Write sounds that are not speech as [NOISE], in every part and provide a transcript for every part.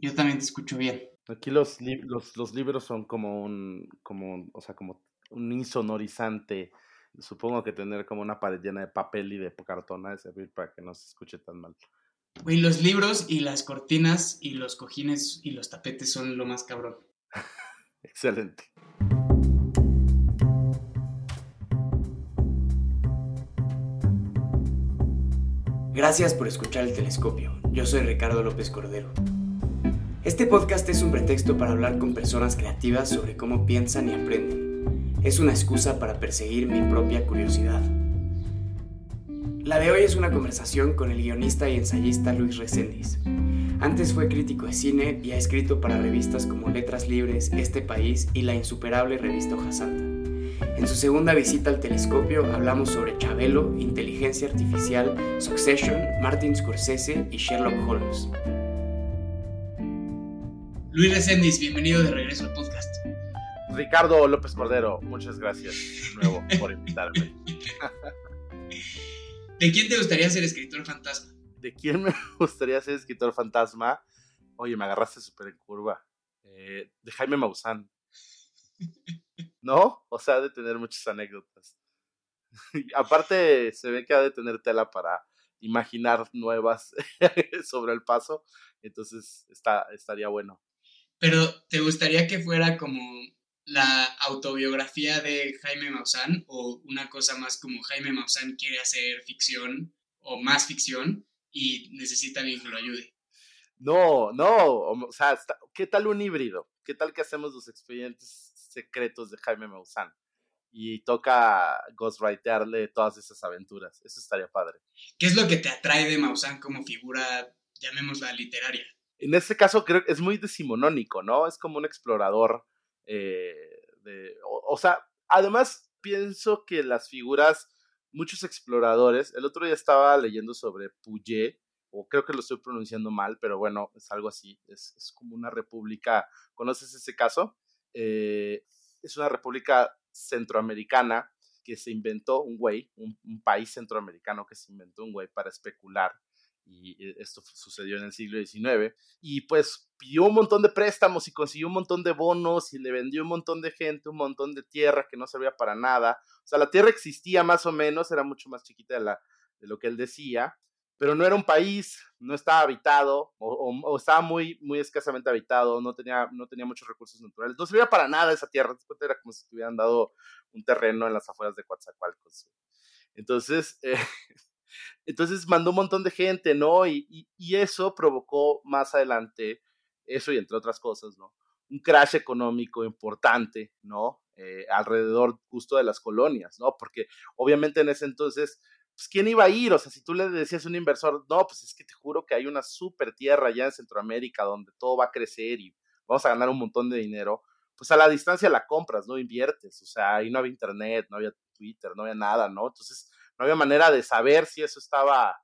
Yo también te escucho bien. Aquí los, los, los libros son como un, como, o sea, como un insonorizante. Supongo que tener como una pared llena de papel y de cartón ha de servir para que no se escuche tan mal. Güey, los libros y las cortinas y los cojines y los tapetes son lo más cabrón. [LAUGHS] Excelente. Gracias por escuchar el telescopio. Yo soy Ricardo López Cordero. Este podcast es un pretexto para hablar con personas creativas sobre cómo piensan y aprenden. Es una excusa para perseguir mi propia curiosidad. La de hoy es una conversación con el guionista y ensayista Luis Reséndiz. Antes fue crítico de cine y ha escrito para revistas como Letras Libres, Este País y la insuperable revista Hoja Santa. En su segunda visita al telescopio hablamos sobre Chabelo, inteligencia artificial, Succession, Martin Scorsese y Sherlock Holmes. Luis Reséndiz, bienvenido de regreso al podcast. Ricardo López Cordero, muchas gracias de nuevo por invitarme. [LAUGHS] ¿De quién te gustaría ser escritor fantasma? ¿De quién me [LAUGHS] gustaría ser escritor fantasma? Oye, me agarraste súper en curva. Eh, de Jaime Maussan. [LAUGHS] ¿No? O sea, ha de tener muchas anécdotas. aparte, se ve que ha de tener tela para imaginar nuevas sobre el paso. Entonces, está, estaría bueno. Pero, ¿te gustaría que fuera como la autobiografía de Jaime Maussan o una cosa más como Jaime Maussan quiere hacer ficción o más ficción y necesita alguien que lo ayude. No, no, o sea, ¿qué tal un híbrido? ¿Qué tal que hacemos los expedientes secretos de Jaime Maussan? Y toca ghostwritearle todas esas aventuras. Eso estaría padre. ¿Qué es lo que te atrae de Maussan como figura, llamémosla literaria? En este caso creo que es muy decimonónico, ¿no? Es como un explorador eh, o, sea, además pienso que las figuras, muchos exploradores, el otro día estaba leyendo sobre Puget, o creo que lo estoy pronunciando mal, pero bueno, es algo así, es, como una república, ¿conoces ese caso? Eh, es una república centroamericana que se inventó un güey, un, país centroamericano que se inventó un güey para especular y eh, esto sucedió en el siglo XIX, y pues pidió un montón de préstamos y consiguió un montón de bonos y le vendió un montón de gente, un montón de tierra que no servía para nada. O sea, la tierra existía más o menos, era mucho más chiquita de, la, de lo que él decía, pero no era un país, no estaba habitado o, estaba muy, muy escasamente habitado, no tenía, no tenía muchos recursos naturales, no servía para nada esa tierra, era como si te hubieran dado un terreno en las afueras de Coatzacoalcos. Entonces, [LAUGHS] eh, entonces mandó un montón de gente, ¿no? Y, y, eso provocó más adelante, eso y entre otras cosas, ¿no? Un crash económico importante, ¿no? Eh, alrededor justo de las colonias, ¿no? Porque obviamente en ese entonces, pues ¿quién iba a ir? O sea, si tú le decías a un inversor, no, pues es que te juro que hay una super tierra allá en Centroamérica donde todo va a crecer y vamos a ganar un montón de dinero, pues a la distancia la compras, no inviertes, o sea, ahí no había internet, no había Twitter, no había nada, ¿no? Entonces, no había manera de saber si eso estaba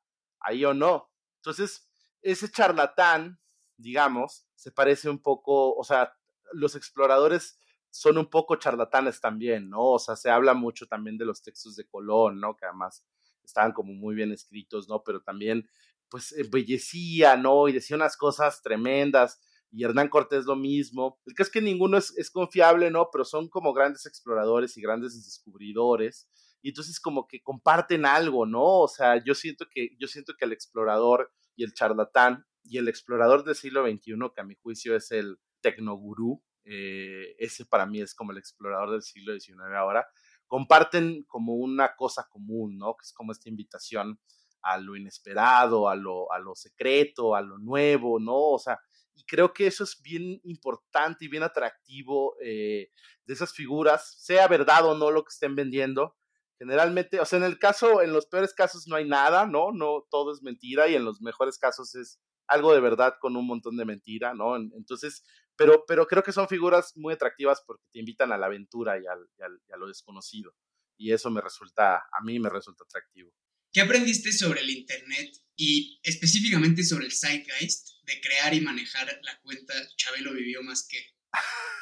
ahí o no. Entonces, ese charlatán, digamos, se parece un poco, o sea, los exploradores son un poco charlatanes también, ¿no? O sea, se habla mucho también de los textos de Colón, ¿no? Que además estaban como muy bien escritos, ¿no? Pero también, pues, embellecía, ¿no? Y decía unas cosas tremendas. Y Hernán Cortés lo mismo. El que es que ninguno es, es confiable, ¿no? Pero son como grandes exploradores y grandes descubridores y entonces como que comparten algo, ¿no? O sea, yo siento que, yo siento que el explorador y el charlatán y el explorador del siglo XXI, que a mi juicio es el tecnogurú, eh, ese para mí es como el explorador del siglo XIX ahora, comparten como una cosa común, ¿no? Que es como esta invitación a lo inesperado, a lo, a lo secreto, a lo nuevo, ¿no? O sea, y creo que eso es bien importante y bien atractivo eh, de esas figuras, sea verdad o no lo que estén vendiendo, Generalmente, o sea, en el caso, en los peores casos no hay nada, ¿no? No, todo es mentira y en los mejores casos es algo de verdad con un montón de mentira, ¿no? Entonces, pero, pero creo que son figuras muy atractivas porque te invitan a la aventura y, a lo desconocido. Y eso me resulta, a mí me resulta atractivo. ¿Qué aprendiste sobre el Internet y específicamente sobre el Zeitgeist de crear y manejar la cuenta Chabelo vivió más que? [LAUGHS]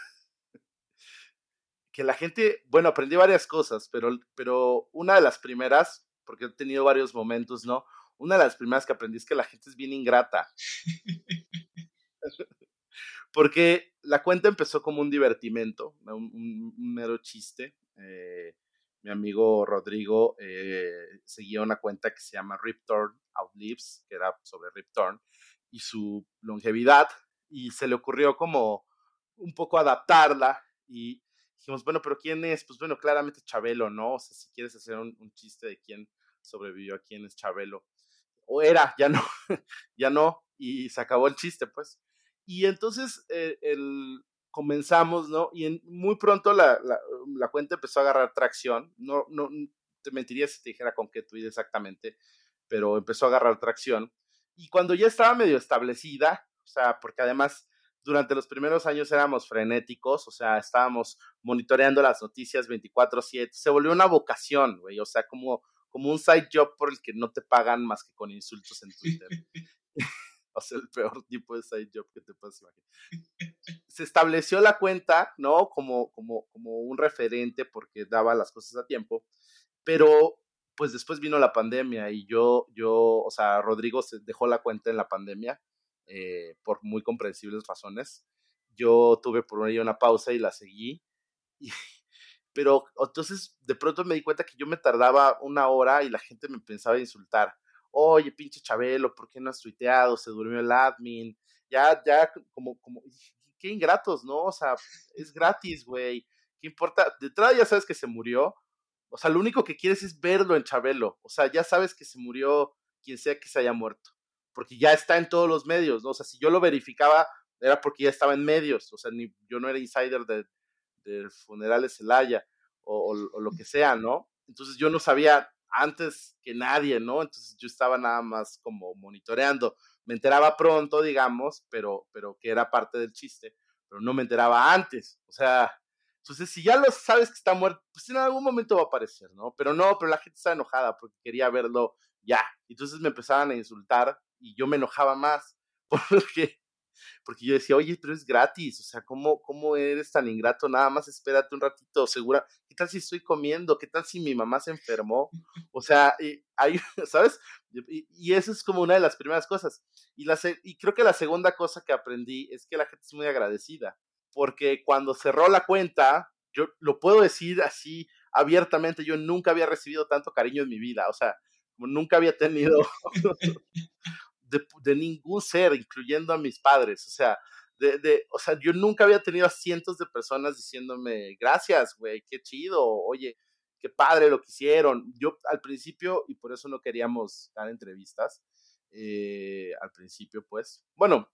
que la gente, bueno, aprendí varias cosas, pero, pero una de las primeras, porque he tenido varios momentos, ¿no? Una de las primeras que aprendí es que la gente es bien ingrata. [LAUGHS] [LAUGHS] porque la cuenta empezó como un divertimento, un, mero chiste. Eh, mi amigo Rodrigo eh, seguía una cuenta que se llama Rip Torn Outlives, que era sobre Rip Torn y su longevidad, y se le ocurrió como un poco adaptarla y dijimos, bueno, pero ¿quién es? Pues bueno, claramente Chabelo, ¿no? O sea, si quieres hacer un, un chiste de quién sobrevivió a quién es Chabelo. O era, ya no, [LAUGHS] ya no, y se acabó el chiste, pues. Y entonces eh, el, comenzamos, ¿no? Y muy pronto la, la, la, cuenta empezó a agarrar tracción. No, no, te mentiría si te dijera con qué tweet exactamente, pero empezó a agarrar tracción. Y cuando ya estaba medio establecida, o sea, porque además durante los primeros años éramos frenéticos, o sea, estábamos monitoreando las noticias 24/7, se volvió una vocación, güey, o sea, como, como un side job por el que no te pagan más que con insultos en [LAUGHS] Twitter. [LAUGHS] o sea, el peor tipo de side job que te puedes imaginar. Se estableció la cuenta, ¿no? Como, como, como un referente porque daba las cosas a tiempo, pero pues después vino la pandemia y yo, yo, o sea, Rodrigo se dejó la cuenta en la pandemia eh, por muy comprensibles razones. Yo tuve por ahí una pausa y la seguí. [LAUGHS] Pero entonces de pronto me di cuenta que yo me tardaba una hora y la gente me pensaba insultar. Oye, pinche Chabelo, ¿por qué no has tuiteado? Se durmió el admin. Ya, ya, como, como, qué ingratos, ¿no? O sea, es gratis, güey. ¿Qué importa? De entrada ya sabes que se murió. O sea, lo único que quieres es verlo en Chabelo. O sea, ya sabes que se murió quien sea que se haya muerto porque ya está en todos los medios, ¿no? O sea, si yo lo verificaba, era porque ya estaba en medios, o sea, ni, yo no era insider de, de Celaya o, o, lo que sea, ¿no? Entonces yo no sabía antes que nadie, ¿no? Entonces yo estaba nada más como monitoreando. Me enteraba pronto, digamos, pero, pero que era parte del chiste, pero no me enteraba antes. O sea, entonces si ya lo sabes que está muerto, pues en algún momento va a aparecer, ¿no? Pero no, pero la gente está enojada porque quería verlo ya. Entonces me empezaban a insultar y yo me enojaba más [LAUGHS] porque, porque yo decía, oye, pero es gratis, o sea, ¿cómo, ¿cómo eres tan ingrato? Nada más espérate un ratito, segura, ¿qué tal si estoy comiendo? ¿Qué tal si mi mamá se enfermó? O sea, y, hay, [LAUGHS] ¿sabes? Y, y, eso es como una de las primeras cosas. Y, la, y creo que la segunda cosa que aprendí es que la gente es muy agradecida, porque cuando cerró la cuenta, yo lo puedo decir así abiertamente, yo nunca había recibido tanto cariño en mi vida, o sea, nunca había tenido [LAUGHS] de, ningún ser, incluyendo a mis padres. O sea, de, o sea, yo nunca había tenido a cientos de personas diciéndome, gracias, güey, qué chido, oye, qué padre lo que hicieron. Yo al principio, y por eso no queríamos dar entrevistas, eh, al principio, pues, bueno,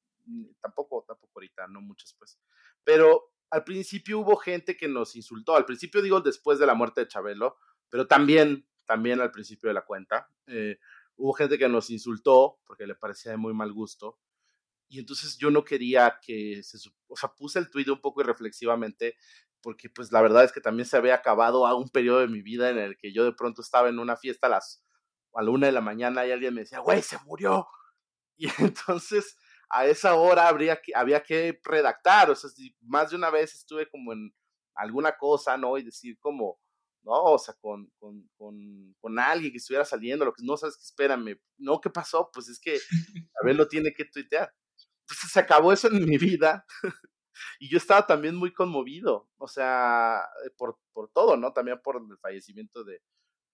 tampoco, tampoco ahorita, no muchas, pues, pero al principio hubo gente que nos insultó, al principio digo después de la muerte de Chabelo, pero también, también al principio de la cuenta. Eh, hubo gente que nos insultó porque le parecía de muy mal gusto. Y entonces yo no quería que se... O sea, puse el tuit un poco irreflexivamente porque pues la verdad es que también se había acabado a un periodo de mi vida en el que yo de pronto estaba en una fiesta a las a la una de la mañana y alguien me decía, güey, se murió. [LAUGHS] Y entonces a esa hora habría que, había que redactar, o sea, más de una vez estuve como en alguna cosa, ¿no? Y decir como, ¿no? O sea, con, con, con, con, alguien que estuviera saliendo, lo que no sabes que espérame, no, ¿qué pasó? Pues es que a ver lo tiene que tuitear. Entonces se acabó eso en mi vida [LAUGHS] y yo estaba también muy conmovido, o sea, eh, por, por todo, ¿no? También por el fallecimiento de,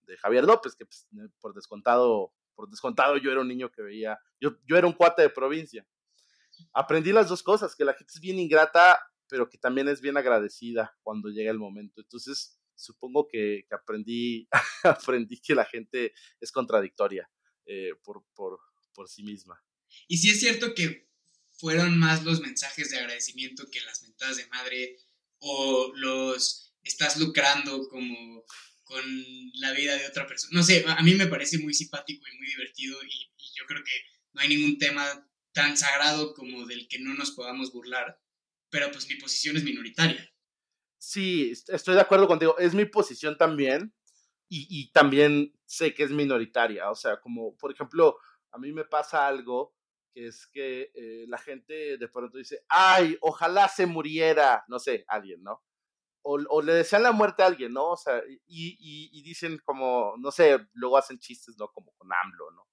de Javier López, que pues, por descontado, por descontado yo era un niño que veía, yo, yo era un cuate de provincia. Aprendí las dos cosas, que la gente es bien ingrata, pero que también es bien agradecida cuando llega el momento. Entonces, supongo que, [LAUGHS] aprendí, que la gente es contradictoria eh, por, sí misma. Y sí es cierto que fueron más los mensajes de agradecimiento que las mentadas de madre o los estás lucrando como con la vida de otra persona. No sé, a mí me parece muy simpático y muy divertido y, yo creo que no hay ningún tema tan sagrado como del que no nos podamos burlar, pero pues mi posición es minoritaria. Sí, estoy de acuerdo contigo. Es mi posición también. Y, y, también sé que es minoritaria. O sea, como por ejemplo, a mí me pasa algo que es que eh, la gente de pronto dice, ay, ojalá se muriera, no sé, alguien, ¿no? O, o le desean la muerte a alguien, ¿no? O sea, y, y, y, dicen como, no sé, luego hacen chistes, ¿no? Como con AMLO, ¿no?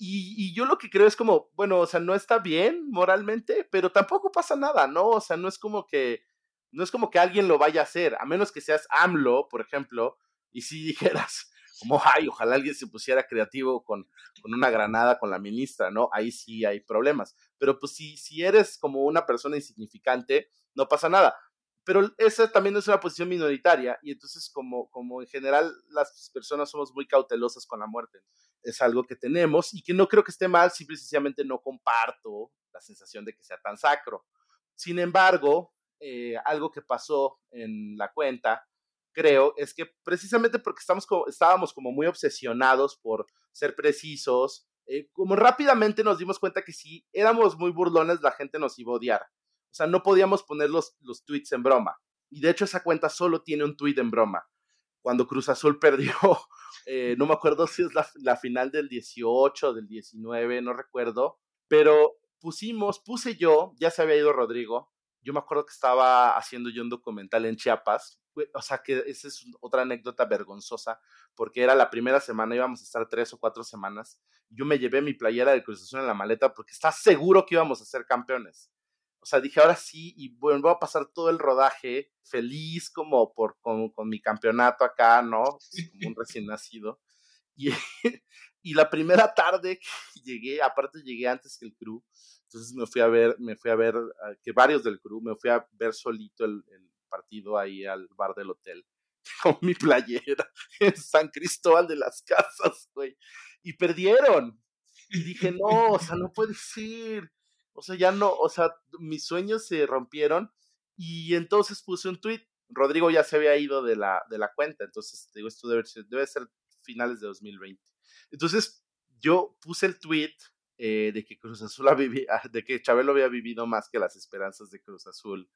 Y, yo lo que creo es como, bueno, o sea, no está bien moralmente, pero tampoco pasa nada, ¿no? O sea, no es como que, no es como que alguien lo vaya a hacer, a menos que seas AMLO, por ejemplo, y si [LAUGHS] dijeras, como, ay, ojalá alguien se pusiera creativo con, con una granada con la ministra, ¿no? Ahí sí hay problemas. Pero pues si, si eres como una persona insignificante, no pasa nada pero esa también es una posición minoritaria y entonces como, como en general las personas somos muy cautelosas con la muerte, es algo que tenemos y que no creo que esté mal, simple y no comparto la sensación de que sea tan sacro. Sin embargo, eh, algo que pasó en la cuenta, creo, es que precisamente porque estamos como, estábamos como muy obsesionados por ser precisos, eh, como rápidamente nos dimos cuenta que si éramos muy burlones, la gente nos iba a odiar. O sea, no podíamos poner los, los tweets en broma. Y de hecho esa cuenta solo tiene un tweet en broma. Cuando Cruz Azul [LAUGHS] perdió, eh, no me acuerdo si es la, la final del 18, del 19, no recuerdo, pero pusimos, puse yo, ya se había ido Rodrigo, yo me acuerdo que estaba haciendo yo un documental en Chiapas, o sea que esa es otra anécdota vergonzosa, porque era la primera semana, íbamos a estar tres o cuatro semanas, yo me llevé mi playera de Cruz en la maleta porque estaba seguro que íbamos a ser campeones. O sea, dije, ahora sí, y bueno, voy a pasar todo el rodaje feliz como por con, con mi campeonato acá, ¿no? Como un [LAUGHS] recién nacido. Y, y la primera tarde que llegué, aparte llegué antes que el crew, entonces me fui a ver, me fui a ver, ah, que varios del crew, me fui a ver solito el, partido ahí al bar del hotel [LAUGHS] con mi playera [LAUGHS] en San Cristóbal de las Casas, güey. Y perdieron. Y dije, no, o sea, no puede ser. O sea, ya no, o sea, mis sueños se rompieron y entonces puse un tweet. Rodrigo ya se había ido de la, de la cuenta, entonces digo, esto debe ser, debe ser finales de 2020. Entonces yo puse el tweet eh, de que Cruz Azul [LAUGHS] ah, de que Chabelo había vivido más que las esperanzas de Cruz Azul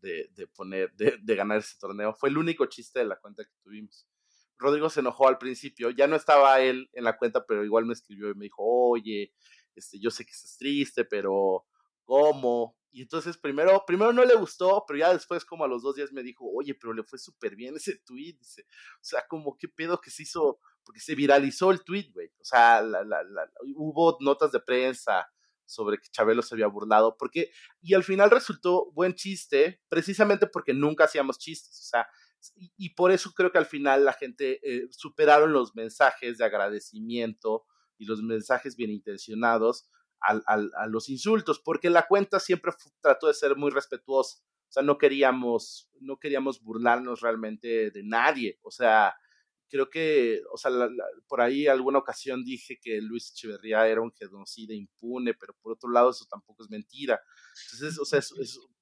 de, de poner, de, de ganar ese torneo. Fue el único chiste de la cuenta que tuvimos. Rodrigo se enojó al principio, ya no estaba él en la cuenta, pero igual me escribió y me dijo, oye, este, yo sé que estás triste, pero ¿cómo? Y entonces primero, primero no le gustó, pero ya después como a los dos días me dijo, oye, pero le fue súper bien ese tweet, o sea, como qué pedo que se hizo, porque se viralizó el tweet, güey, o sea, la, la, la, hubo notas de prensa sobre que Chabelo se había burlado, porque, y al final resultó buen chiste, precisamente porque nunca hacíamos chistes, o sea, y, y por eso creo que al final la gente eh, superaron los mensajes de agradecimiento, y los mensajes bien intencionados al, a los insultos, porque la cuenta siempre trató de ser muy respetuosa. O sea, no queríamos, no queríamos burlarnos realmente de nadie. O sea, creo que, o sea, por ahí alguna ocasión dije que Luis Echeverría era un genocida impune, pero por otro lado eso tampoco es mentira. Entonces, o sea,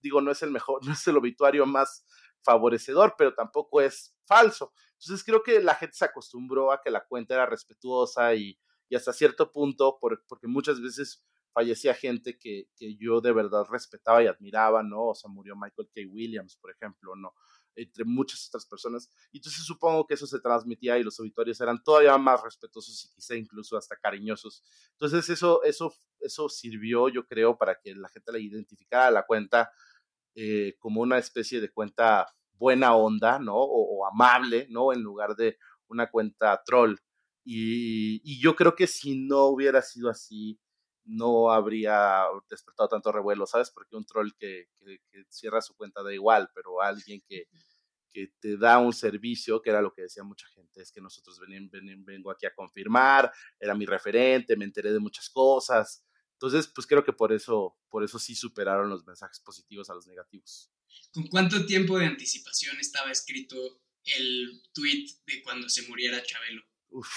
digo, no es el mejor, [LAUGHS] no es el obituario más favorecedor, pero tampoco es falso. Entonces creo que la gente se acostumbró a que la cuenta era respetuosa y, y hasta cierto punto, por, porque muchas veces fallecía gente que, que, yo de verdad respetaba y admiraba, ¿no? O sea, murió Michael K. Williams, por ejemplo, ¿no? Entre muchas otras personas. Y entonces supongo que eso se transmitía y los auditorios eran todavía más respetuosos y quizá incluso hasta cariñosos. Entonces eso, eso, eso sirvió, yo creo, para que la gente la identificara la cuenta eh, como una especie de cuenta buena onda, ¿no? O, o amable, ¿no? En lugar de una cuenta troll. Y, y, yo creo que si no hubiera sido así, no habría despertado tanto revuelo, ¿sabes? Porque un troll que, que, que cierra su cuenta da igual, pero alguien que, que, te da un servicio, que era lo que decía mucha gente, es que nosotros ven, ven, vengo aquí a confirmar, era mi referente, me enteré de muchas cosas. Entonces, pues creo que por eso, por eso sí superaron los mensajes positivos a los negativos. ¿Con cuánto tiempo de anticipación estaba escrito el tweet de cuando se muriera Chabelo?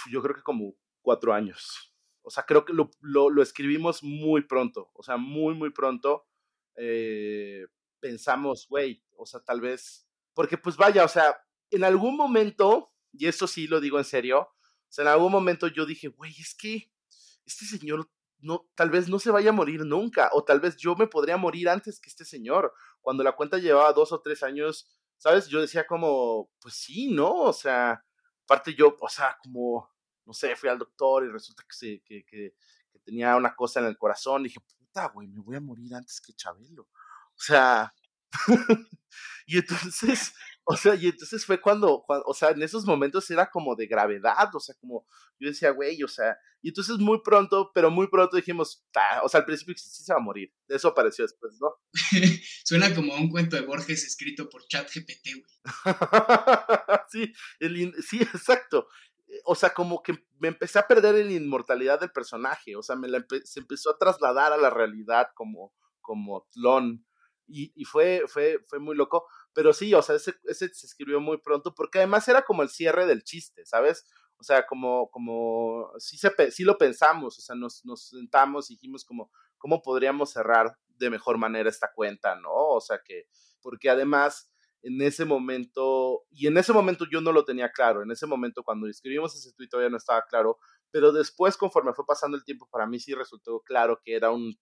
Yo creo que como cuatro años. O sea, creo que lo, lo, escribimos muy pronto, o sea, muy, muy pronto. Eh, pensamos, güey, o sea, tal vez, porque pues vaya, o sea, en algún momento, y eso sí lo digo en serio, o sea, en algún momento yo dije, güey, es que este señor no, tal vez no se vaya a morir nunca, o tal vez yo me podría morir antes que este señor. Cuando la cuenta llevaba dos o tres años, ¿sabes? Yo decía como, pues sí, ¿no? O sea, aparte yo, o sea, como, no sé, fui al doctor y resulta que, se, que, tenía una cosa en el corazón. Y dije, puta, güey, me voy a morir antes que Chabelo. O sea, [LAUGHS] y entonces, O sea, y entonces fue cuando, o sea, en esos momentos era como de gravedad, o sea, como yo decía, güey, o sea, y entonces muy pronto, pero muy pronto dijimos, o sea, al principio sí se va a morir. Eso apareció después, ¿no? [LAUGHS] Suena como un cuento de Borges escrito por ChatGPT, güey. [LAUGHS] sí, sí, exacto. O sea, como que me empecé a perder en la inmortalidad del personaje, o sea, me se empezó a trasladar a la realidad como, como Tlon. Y, y fue, fue, fue muy loco. Pero sí, o sea, ese, ese se escribió muy pronto porque además era como el cierre del chiste, ¿sabes? O sea, como, como, sí, se, sí lo pensamos, o sea, nos, nos sentamos y dijimos como, ¿cómo podríamos cerrar de mejor manera esta cuenta, no? O sea, que, porque además en ese momento, y en ese momento yo no lo tenía claro, en ese momento cuando escribimos ese tweet todavía no estaba claro, pero después conforme fue pasando el tiempo, para mí sí resultó claro que era un,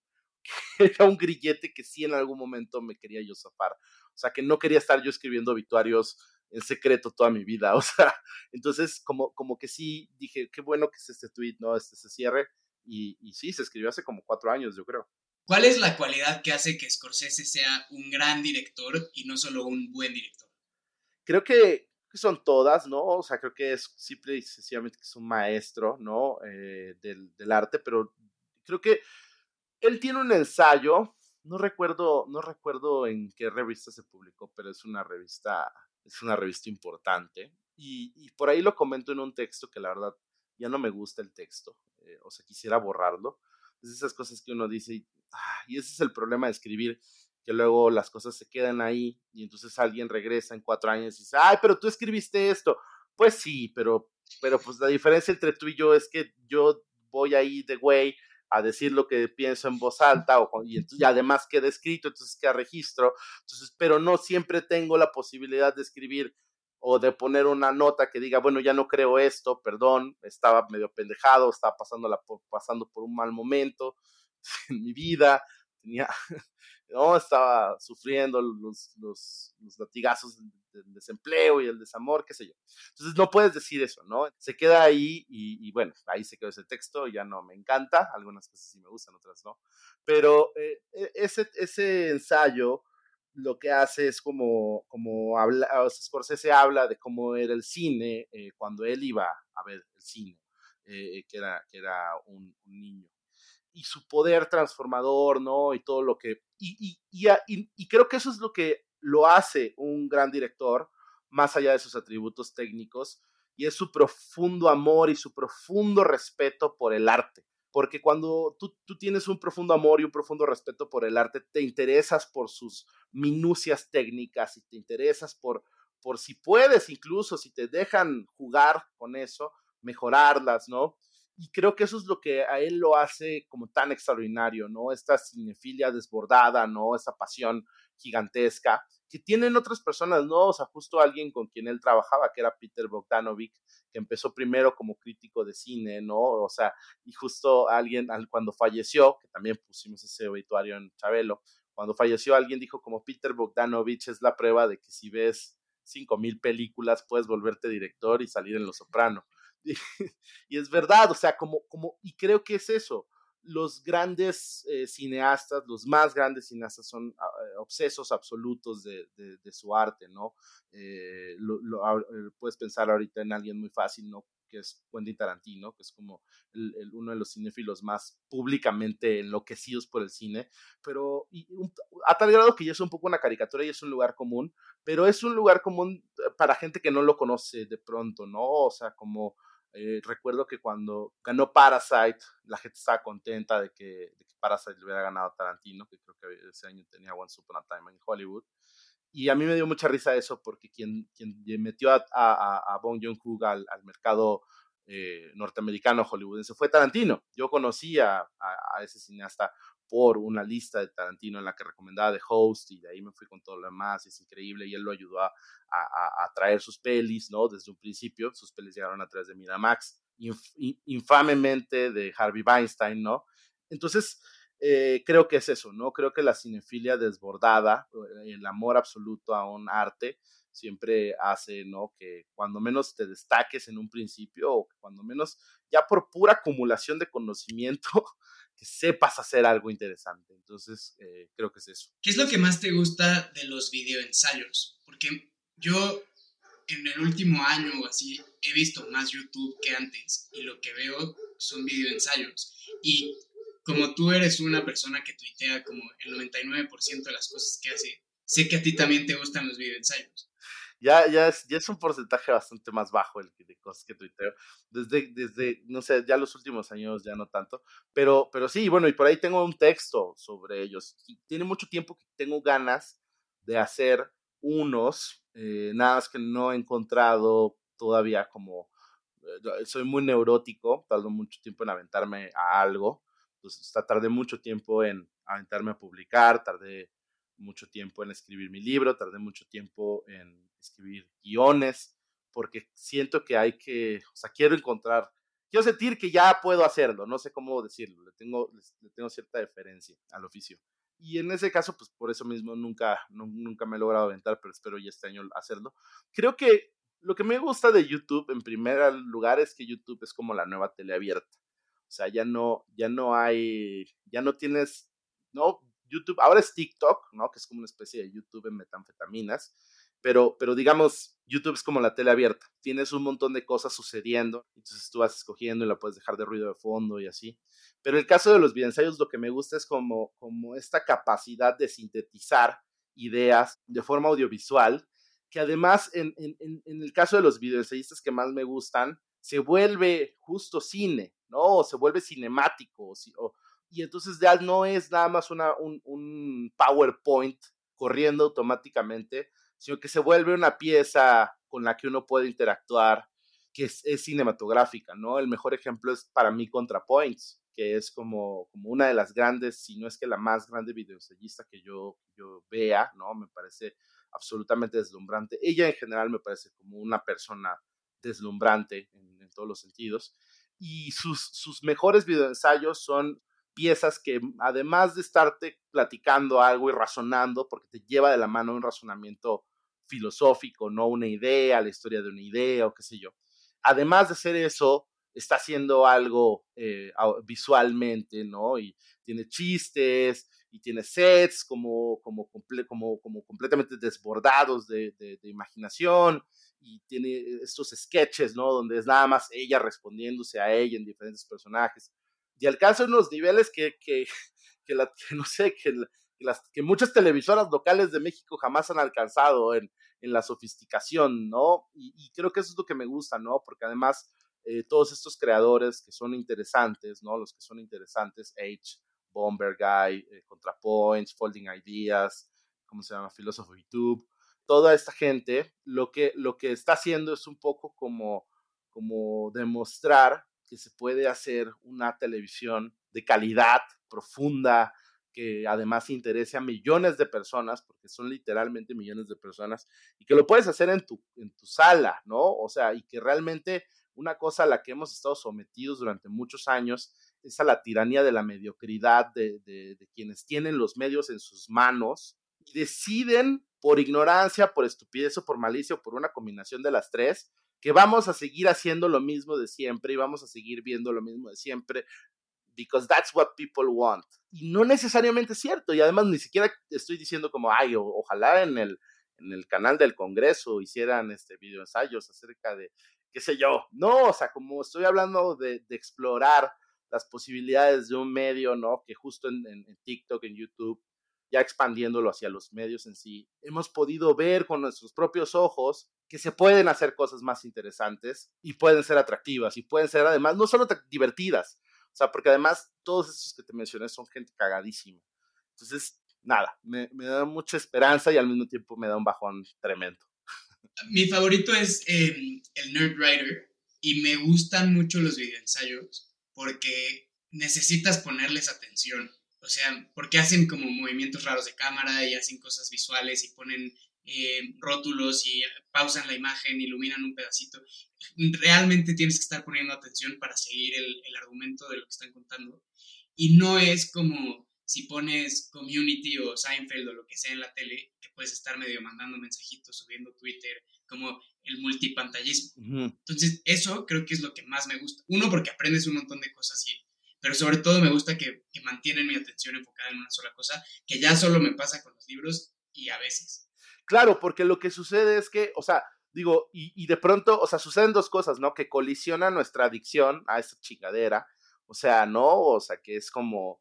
que era un grillete que sí en algún momento me quería yo zafar. O sea, que no quería estar yo escribiendo obituarios en secreto toda mi vida. [LAUGHS] O sea, entonces como, como que sí dije, qué bueno que es este tweet, ¿no? Este se cierre. Y, y sí, se escribió hace como cuatro años, yo creo. ¿Cuál es la cualidad que hace que Scorsese sea un gran director y no solo un buen director? Creo que son todas, ¿no? O sea, creo que es simple y sencillamente que es un maestro, ¿no? Eh, del, del, arte, pero creo que él tiene un ensayo no recuerdo, no recuerdo en qué revista se publicó, pero es una revista, es una revista importante. Y, por ahí lo comento en un texto que la verdad ya no me gusta el texto, eh, o sea, quisiera borrarlo. Es esas cosas que uno dice, y, ah, y ese es el problema de escribir, que luego las cosas se quedan ahí y entonces alguien regresa en cuatro años y dice, ay, pero tú escribiste esto. Pues sí, pero, pero pues la diferencia entre tú y yo es que yo voy ahí de güey a decir lo que pienso en voz alta o, y, y, además queda escrito, entonces queda registro, entonces, pero no siempre tengo la posibilidad de escribir o de poner una nota que diga, bueno, ya no creo esto, perdón, estaba medio pendejado, estaba pasando, pasando por un mal momento [LAUGHS] en mi vida, tenía, ¿no? Estaba sufriendo los, los, los latigazos del, desempleo y el desamor, qué sé yo. Entonces no puedes decir eso, ¿no? Se queda ahí y, bueno, ahí se quedó ese texto, ya no me encanta, algunas cosas sí me gustan, otras no. Pero eh, e, ese, ese ensayo lo que hace es como, como habla, o sea, Scorsese habla de cómo era el cine eh, cuando él iba a ver el cine, eh, que, era, que era un, un niño y su poder transformador, ¿no? Y todo lo que... Y, y, creo que eso es lo que lo hace un gran director, más allá de sus atributos técnicos, y es su profundo amor y su profundo respeto por el arte. Porque cuando tú, tú tienes un profundo amor y un profundo respeto por el arte, te interesas por sus minucias técnicas y te interesas por, por si puedes, incluso si te dejan jugar con eso, mejorarlas, ¿no? Y creo que eso es lo que a él lo hace como tan extraordinario, ¿no? Esta cinefilia desbordada, ¿no? Esa pasión gigantesca que tienen otras personas, ¿no? O sea, justo alguien con quien él trabajaba, que era Peter Bogdanovich, que empezó primero como crítico de cine, ¿no? O sea, y justo alguien, cuando falleció, que también pusimos ese obituario en Chabelo, cuando falleció alguien dijo como Peter Bogdanovich es la prueba de que si ves cinco mil películas puedes volverte director y salir en Lo Soprano. [LAUGHS] y es verdad, o sea, como, como, y creo que es eso. Los grandes eh, cineastas, los más grandes cineastas son ah, eh, obsesos absolutos de, de, su arte, ¿no? Eh, lo, puedes pensar ahorita en alguien muy fácil, ¿no? que es Quentin Tarantino, que es como el, uno de los cinéfilos más públicamente enloquecidos por el cine, pero y a tal grado que ya es un poco una caricatura y es un lugar común, pero es un lugar común para gente que no lo conoce de pronto, ¿no? O sea, como eh, recuerdo que cuando ganó Parasite, la gente estaba contenta de que, de que Parasite le hubiera ganado a Tarantino, que creo que ese año tenía One Upon a Time in Hollywood. Y a mí me dio mucha risa eso, porque quien, quien metió a, a, a Bong Joon-ho al, al, mercado eh, norteamericano hollywoodense fue Tarantino. Yo conocí a, a, ese cineasta por una lista de Tarantino en la que recomendaba The Host y de ahí me fui con todo lo demás, es increíble y él lo ayudó a, a, traer sus pelis, ¿no? Desde un principio, sus pelis llegaron a través de Miramax, infamemente de Harvey Weinstein, ¿no? Entonces, eh, creo que es eso, ¿no? Creo que la cinefilia desbordada, eh, el amor absoluto a un arte, siempre hace, ¿no? Que cuando menos te destaques en un principio o cuando menos ya por pura acumulación de conocimiento, [LAUGHS] sepas hacer algo interesante. Entonces, eh, creo que es eso. ¿Qué es lo que más te gusta de los videoensayos? Porque yo en el último año o así he visto más YouTube que antes y lo que veo son videoensayos. Y como tú eres una persona que tuitea como el 99% de las cosas que hace, sé que a ti también te gustan los videoensayos. Ya, ya, es, ya es un porcentaje bastante más bajo el de cosas que tuiteo. Desde, desde, no sé, ya los últimos años ya no tanto. Pero, pero sí, bueno, y por ahí tengo un texto sobre ellos. Tiene mucho tiempo que tengo ganas de hacer unos, eh, nada más que no he encontrado todavía como, eh, soy muy neurótico, tardo mucho tiempo en aventarme a algo, entonces tardé mucho tiempo en aventarme a publicar, tardé mucho tiempo en escribir mi libro, tardé mucho tiempo en escribir guiones, porque siento que hay que, o sea, quiero encontrar, quiero sentir que ya puedo hacerlo, no sé cómo decirlo, le tengo, le tengo cierta deferencia al oficio. Y en ese caso, pues por eso mismo nunca, nunca me he logrado aventar, pero espero ya este año hacerlo. Creo que lo que me gusta de YouTube en primer lugar es que YouTube es como la nueva tele abierta. O sea, ya no, ya no hay, ya no tienes, no, YouTube, ahora es TikTok, ¿no? Que es como una especie de YouTube en metanfetaminas, pero, pero digamos, YouTube es como la tele abierta. Tienes un montón de cosas sucediendo, entonces tú vas escogiendo y la puedes dejar de ruido de fondo y así. Pero el caso de los videoensayos lo que me gusta es como, como esta capacidad de sintetizar ideas de forma audiovisual, que además en, en, en el caso de los videoensayistas que más me gustan, se vuelve justo cine, ¿no? O se vuelve cinemático, o, y entonces ya no es nada más una, un, un PowerPoint corriendo automáticamente, sino que se vuelve una pieza con la que uno puede interactuar, que es, es cinematográfica, ¿no? El mejor ejemplo es para mí ContraPoints, que es como, como una de las grandes, si no es que la más grande videoensayista que yo, yo vea, ¿no? Me parece absolutamente deslumbrante. Ella en general me parece como una persona deslumbrante en, en todos los sentidos. Y sus, sus mejores videoensayos son piezas que además de estarte platicando algo y razonando, porque te lleva de la mano un razonamiento filosófico, no una idea, la historia de una idea o qué sé yo. Además de hacer eso, está haciendo algo eh, visualmente, ¿no? Y tiene chistes y tiene sets como, como, como, completamente desbordados de, imaginación y tiene estos sketches, ¿no? Donde es nada más ella respondiéndose a ella en diferentes personajes. Y alcanza unos niveles que, que, [LAUGHS] que, la, [LAUGHS] no sé, que, que muchas televisoras locales de México jamás han alcanzado en, en la sofisticación, ¿no? Y, y, creo que eso es lo que me gusta, ¿no? Porque además eh, todos estos creadores que son interesantes, ¿no? Los que son interesantes, H, Bomber Guy, eh, ContraPoints, Folding Ideas, ¿cómo se llama? Filósofo YouTube, toda esta gente, lo que, lo que está haciendo es un poco como, como demostrar que se puede hacer una televisión de calidad profunda, que además interese a millones de personas, porque son literalmente millones de personas, y que lo puedes hacer en tu, en tu sala, ¿no? O sea, y que realmente una cosa a la que hemos estado sometidos durante muchos años es a la tiranía de la mediocridad de, de, de quienes tienen los medios en sus manos y deciden por ignorancia, por estupidez o por malicia o por una combinación de las tres, que vamos a seguir haciendo lo mismo de siempre y vamos a seguir viendo lo mismo de siempre, because that's what people want. Y no necesariamente es cierto, y además ni siquiera estoy diciendo como, ay, o, ojalá en el, en el canal del Congreso hicieran este videoensayos acerca de qué sé yo. No, o sea, como estoy hablando de, de explorar las posibilidades de un medio, ¿no? Que justo en, en, en, TikTok, en YouTube, ya expandiéndolo hacia los medios en sí, hemos podido ver con nuestros propios ojos que se pueden hacer cosas más interesantes y pueden ser atractivas y pueden ser además no solo divertidas, o sea, porque además todos estos que te mencioné son gente cagadísima. Entonces, nada, me, me da mucha esperanza y al mismo tiempo me da un bajón tremendo. Mi favorito es el Nerd Writer y me gustan mucho los videoensayos porque necesitas ponerles atención. O sea, porque hacen como movimientos raros de cámara y hacen cosas visuales y ponen eh, rótulos y pausan la imagen, iluminan un pedacito. Realmente tienes que estar poniendo atención para seguir el, el argumento de lo que están contando. Y no es como si pones Community o Seinfeld o lo que sea en la tele, que puedes estar medio mandando mensajitos, subiendo Twitter, como el multipantallismo. Uh -huh. Entonces, eso creo que es lo que más me gusta. Uno, porque aprendes un montón de cosas, y, pero sobre todo me gusta que, que mantienen mi atención enfocada en una sola cosa, que ya solo me pasa con los libros y a veces. Claro, porque lo que sucede es que, o sea, digo, y, y de pronto, o sea, suceden dos cosas, ¿no? Que colisiona nuestra adicción a esa chingadera, o sea, ¿no? O sea, que es como,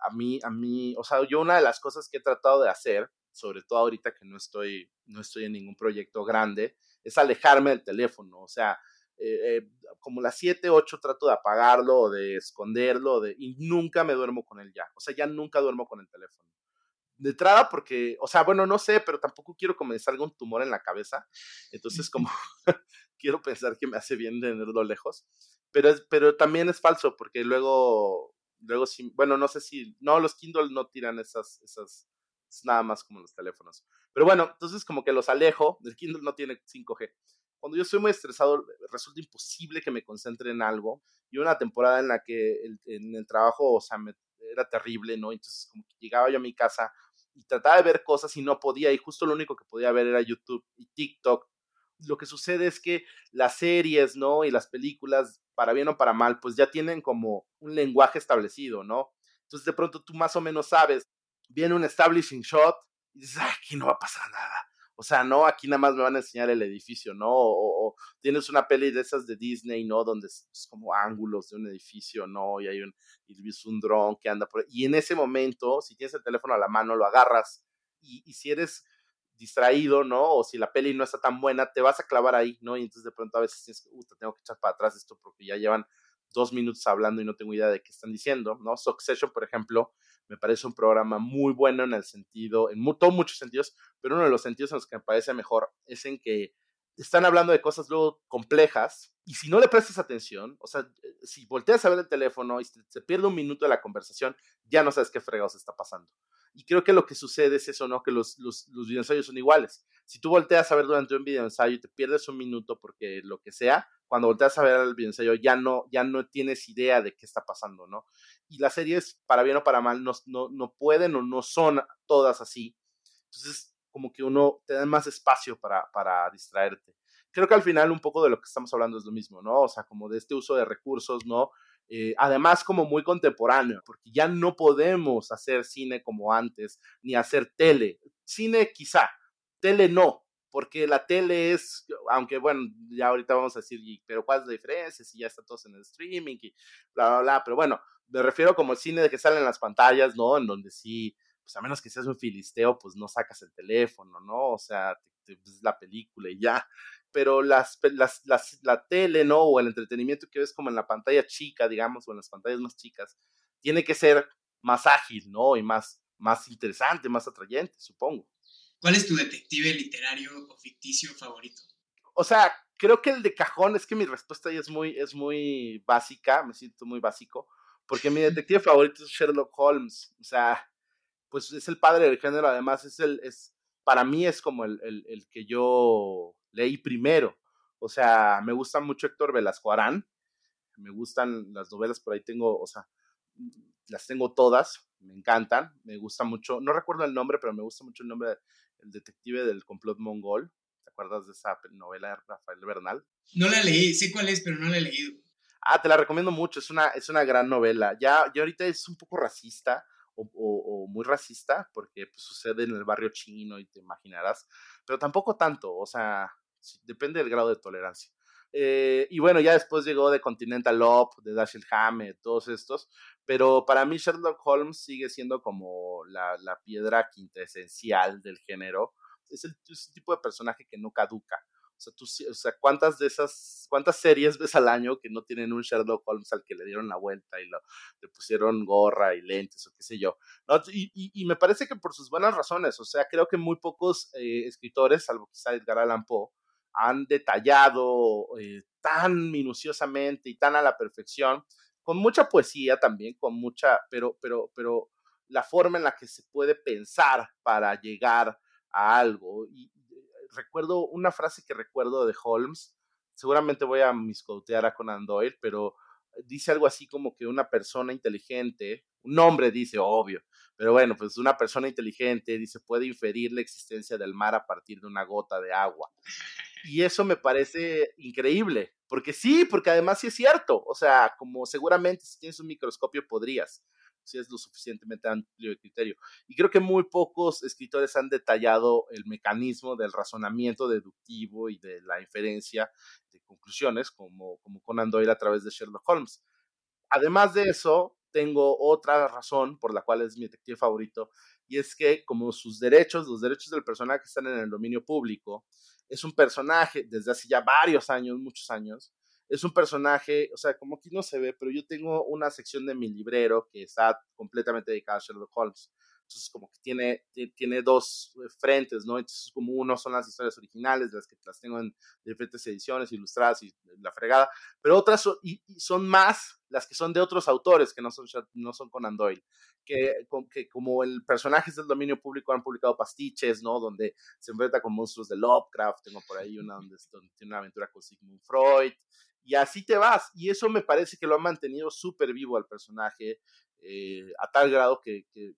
a mí, a mí, o sea, yo una de las cosas que he tratado de hacer, sobre todo ahorita que no estoy, no estoy en ningún proyecto grande, es alejarme del teléfono, o sea, eh, eh, como las 7, 8 trato de apagarlo o de esconderlo de, y nunca me duermo con él ya, o sea, ya nunca duermo con el teléfono de entrada porque, o sea, bueno, no sé, pero tampoco quiero que me salga un tumor en la cabeza. Entonces, como [LAUGHS] quiero pensar que me hace bien tenerlo lejos. Pero, es, pero también es falso porque luego, luego sí, bueno, no sé si, no, los Kindle no tiran esas, esas, es nada más como los teléfonos. Pero bueno, entonces como que los alejo, el Kindle no tiene 5G. Cuando yo estoy muy estresado, resulta imposible que me concentre en algo. Y una temporada en la que el, en el trabajo, o sea, me, era terrible, ¿no? Entonces como que llegaba yo a mi casa y trataba de ver cosas y no podía, y justo lo único que podía ver era YouTube y TikTok. Lo que sucede es que las series, ¿no? Y las películas, para bien o para mal, pues ya tienen como un lenguaje establecido, ¿no? Entonces de pronto tú más o menos sabes, viene un establishing shot y dices, aquí no va a pasar nada. O sea, no, aquí nada más me van a enseñar el edificio, ¿no? O, o tienes una peli de esas de Disney, ¿no? Donde es, como ángulos de un edificio, ¿no? Y hay un, y un dron que anda por ahí. Y en ese momento, si tienes el teléfono a la mano, lo agarras. Y, y si eres distraído, ¿no? O si la peli no está tan buena, te vas a clavar ahí, ¿no? Y entonces de pronto a veces tienes que, uh, te tengo que echar para atrás esto porque ya llevan dos minutos hablando y no tengo idea de qué están diciendo, ¿no? Succession, por ejemplo, me parece un programa muy bueno en el sentido, en todos muchos sentidos, pero uno de los sentidos en los que me parece mejor es en que están hablando de cosas luego complejas y si no le prestas atención, o sea, si volteas a ver el teléfono y se, se pierde un minuto de la conversación, ya no sabes qué fregados está pasando. Y creo que lo que sucede es eso, ¿no? Que los, los, los videoensayos son iguales. Si tú volteas a ver durante un videoensayo y te pierdes un minuto porque lo que sea, cuando volteas a ver el videoensayo ya no, ya no tienes idea de qué está pasando, ¿no? Y las series, para bien o para mal, no, no, no pueden o no son todas así. Entonces, como que uno te da más espacio para, para distraerte. Creo que al final un poco de lo que estamos hablando es lo mismo, ¿no? O sea, como de este uso de recursos, ¿no? Eh, además como muy contemporáneo, porque ya no podemos hacer cine como antes, ni hacer tele. Cine quizá, tele no, porque la tele es, aunque bueno, ya ahorita vamos a decir, pero ¿cuál es la diferencia? Si ya está todos en el streaming y bla, bla, bla, pero bueno, me refiero como el cine de que sale en las pantallas, ¿no? En donde sí, pues a menos que seas un filisteo, pues no sacas el teléfono, ¿no? O sea, te, te, la película y ya pero las, las, las, la tele, ¿no? O el entretenimiento que ves como en la pantalla chica, digamos, o en las pantallas más chicas, tiene que ser más ágil, ¿no? Y más, más interesante, más atrayente, supongo. ¿Cuál es tu detective literario o ficticio favorito? O sea, creo que el de cajón, es que mi respuesta ya es muy, es muy básica, me siento muy básico, porque mi detective favorito es Sherlock Holmes, o sea, pues es el padre del género, además es el, es, para mí es como el, el, que yo leí primero. O sea, me gusta mucho Héctor Velasco Arán, me gustan las novelas, por ahí tengo, o sea, las tengo todas, me encantan, me gusta mucho, no recuerdo el nombre, pero me gusta mucho el nombre del detective del complot mongol. ¿Te acuerdas de esa novela de Rafael Bernal? No la leí, sé cuál es, pero no la he leído. Ah, te la recomiendo mucho, es una, es una gran novela. Ya, ya ahorita es un poco racista, o, muy racista, porque pues, sucede en el barrio chino y te imaginarás, pero tampoco tanto, o sea, depende del grado de tolerancia. Eh, y bueno, ya después llegó de Continental Love, de Dashiell Hammett, todos estos, pero para mí Sherlock Holmes sigue siendo como la, la piedra quintesencial del género. Es el, es el, tipo de personaje que no caduca. O sea, tú, o sea, ¿cuántas de esas, cuántas series ves al año que no tienen un Sherlock Holmes al que le dieron la vuelta y lo, le pusieron gorra y lentes o qué sé yo? y, me parece que por sus buenas razones, o sea, creo que muy pocos eh, escritores, salvo quizá Edgar Allan Poe, han detallado eh, tan minuciosamente y tan a la perfección, con mucha poesía también, con mucha, pero, pero, pero la forma en la que se puede pensar para llegar a algo. Y recuerdo una frase que recuerdo de Holmes, seguramente voy a miscoutear a Conan Doyle, pero dice algo así como que una persona inteligente, un hombre dice, obvio, pero bueno, pues una persona inteligente dice, puede inferir la existencia del mar a partir de una gota de agua. [LAUGHS] Y eso me parece increíble, porque sí, porque además sí es cierto, o sea, como seguramente si tienes un microscopio podrías. Si es lo suficientemente amplio de criterio. Y creo que muy pocos escritores han detallado el mecanismo del razonamiento deductivo y de la inferencia de conclusiones, como, como Conan Doyle a través de Sherlock Holmes. Además de eso, tengo otra razón por la cual es mi detective favorito, y es que como sus derechos, los derechos del personaje están en el dominio público, es un personaje desde hace ya varios años, muchos años, es un personaje, o sea, como aquí no se ve, pero yo tengo una sección de mi librero que está completamente dedicada a Sherlock Holmes. Entonces, como que tiene, tiene dos eh, frentes, ¿no? Entonces, como uno son las historias originales, las que las tengo en diferentes ediciones, ilustradas y la fregada, pero otras son, y, son más las que son de otros autores que no son, no son Conan Doyle, que, que como el personaje es del dominio público han publicado pastiches, ¿no? Donde se enfrenta con monstruos de Lovecraft, tengo por ahí una donde, donde tiene una aventura con Sigmund Freud, y así te vas. Y eso me parece que lo ha mantenido súper vivo al personaje, eh, a tal grado que, que,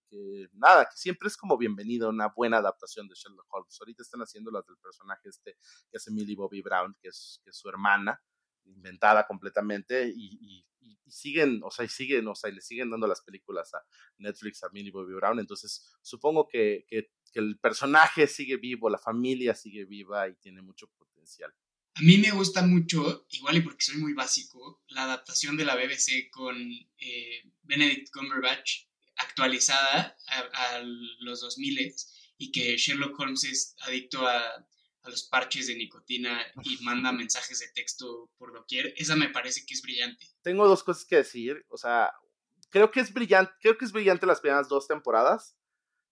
nada, que siempre es como bienvenido una buena adaptación de Sherlock Holmes. Ahorita están haciendo las del personaje este que hace Millie Bobby Brown, que es, que es su hermana, inventada completamente, y, y, siguen, o sea, y siguen, o sea, y le siguen dando las películas a Netflix, a Millie Bobby Brown. Entonces, supongo que, que el personaje sigue vivo, la familia sigue viva y tiene mucho potencial. A mí me gusta mucho, igual y porque soy muy básico, la adaptación de la BBC con eh, Benedict Cumberbatch actualizada a, los 2000 y que Sherlock Holmes es adicto a, a, los parches de nicotina y manda mensajes de texto por doquier. Esa me parece que es brillante. Tengo dos cosas que decir, o sea, creo que es brillante, creo que es brillante las primeras dos temporadas